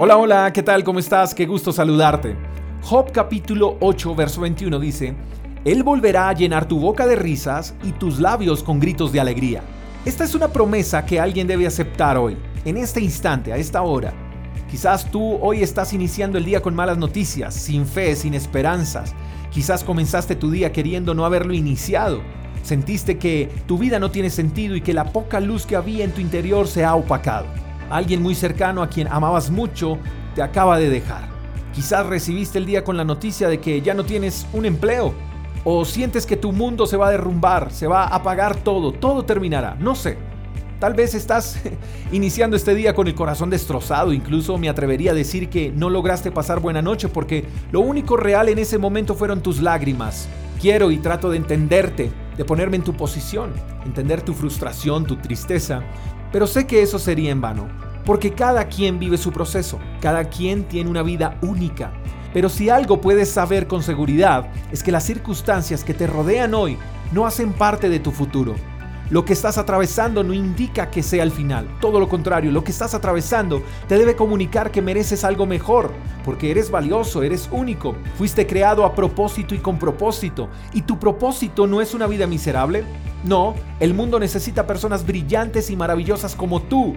Hola, hola, ¿qué tal? ¿Cómo estás? Qué gusto saludarte. Job capítulo 8, verso 21 dice, Él volverá a llenar tu boca de risas y tus labios con gritos de alegría. Esta es una promesa que alguien debe aceptar hoy, en este instante, a esta hora. Quizás tú hoy estás iniciando el día con malas noticias, sin fe, sin esperanzas. Quizás comenzaste tu día queriendo no haberlo iniciado. Sentiste que tu vida no tiene sentido y que la poca luz que había en tu interior se ha opacado. Alguien muy cercano a quien amabas mucho te acaba de dejar. Quizás recibiste el día con la noticia de que ya no tienes un empleo. O sientes que tu mundo se va a derrumbar, se va a apagar todo, todo terminará. No sé. Tal vez estás iniciando este día con el corazón destrozado, incluso me atrevería a decir que no lograste pasar buena noche porque lo único real en ese momento fueron tus lágrimas. Quiero y trato de entenderte, de ponerme en tu posición, entender tu frustración, tu tristeza, pero sé que eso sería en vano, porque cada quien vive su proceso, cada quien tiene una vida única. Pero si algo puedes saber con seguridad es que las circunstancias que te rodean hoy no hacen parte de tu futuro. Lo que estás atravesando no indica que sea el final. Todo lo contrario, lo que estás atravesando te debe comunicar que mereces algo mejor, porque eres valioso, eres único. Fuiste creado a propósito y con propósito. ¿Y tu propósito no es una vida miserable? No, el mundo necesita personas brillantes y maravillosas como tú.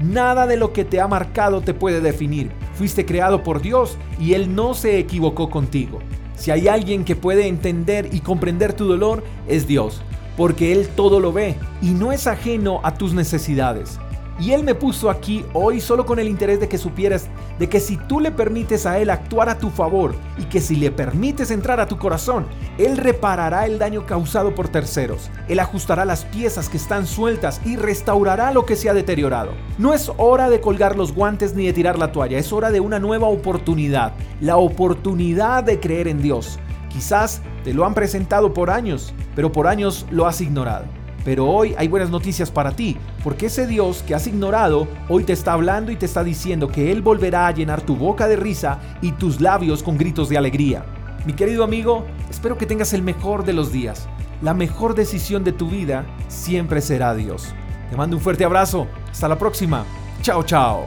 Nada de lo que te ha marcado te puede definir. Fuiste creado por Dios y Él no se equivocó contigo. Si hay alguien que puede entender y comprender tu dolor, es Dios, porque Él todo lo ve y no es ajeno a tus necesidades. Y Él me puso aquí hoy solo con el interés de que supieras de que si tú le permites a Él actuar a tu favor y que si le permites entrar a tu corazón, Él reparará el daño causado por terceros. Él ajustará las piezas que están sueltas y restaurará lo que se ha deteriorado. No es hora de colgar los guantes ni de tirar la toalla, es hora de una nueva oportunidad. La oportunidad de creer en Dios. Quizás te lo han presentado por años, pero por años lo has ignorado. Pero hoy hay buenas noticias para ti, porque ese Dios que has ignorado hoy te está hablando y te está diciendo que Él volverá a llenar tu boca de risa y tus labios con gritos de alegría. Mi querido amigo, espero que tengas el mejor de los días. La mejor decisión de tu vida siempre será Dios. Te mando un fuerte abrazo. Hasta la próxima. Chao, chao.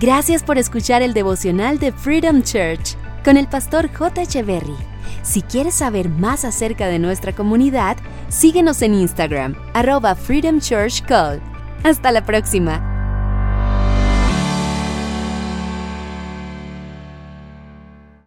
Gracias por escuchar el devocional de Freedom Church con el pastor J. Echeverry. Si quieres saber más acerca de nuestra comunidad, síguenos en Instagram, arroba Freedom Church. Hasta la próxima.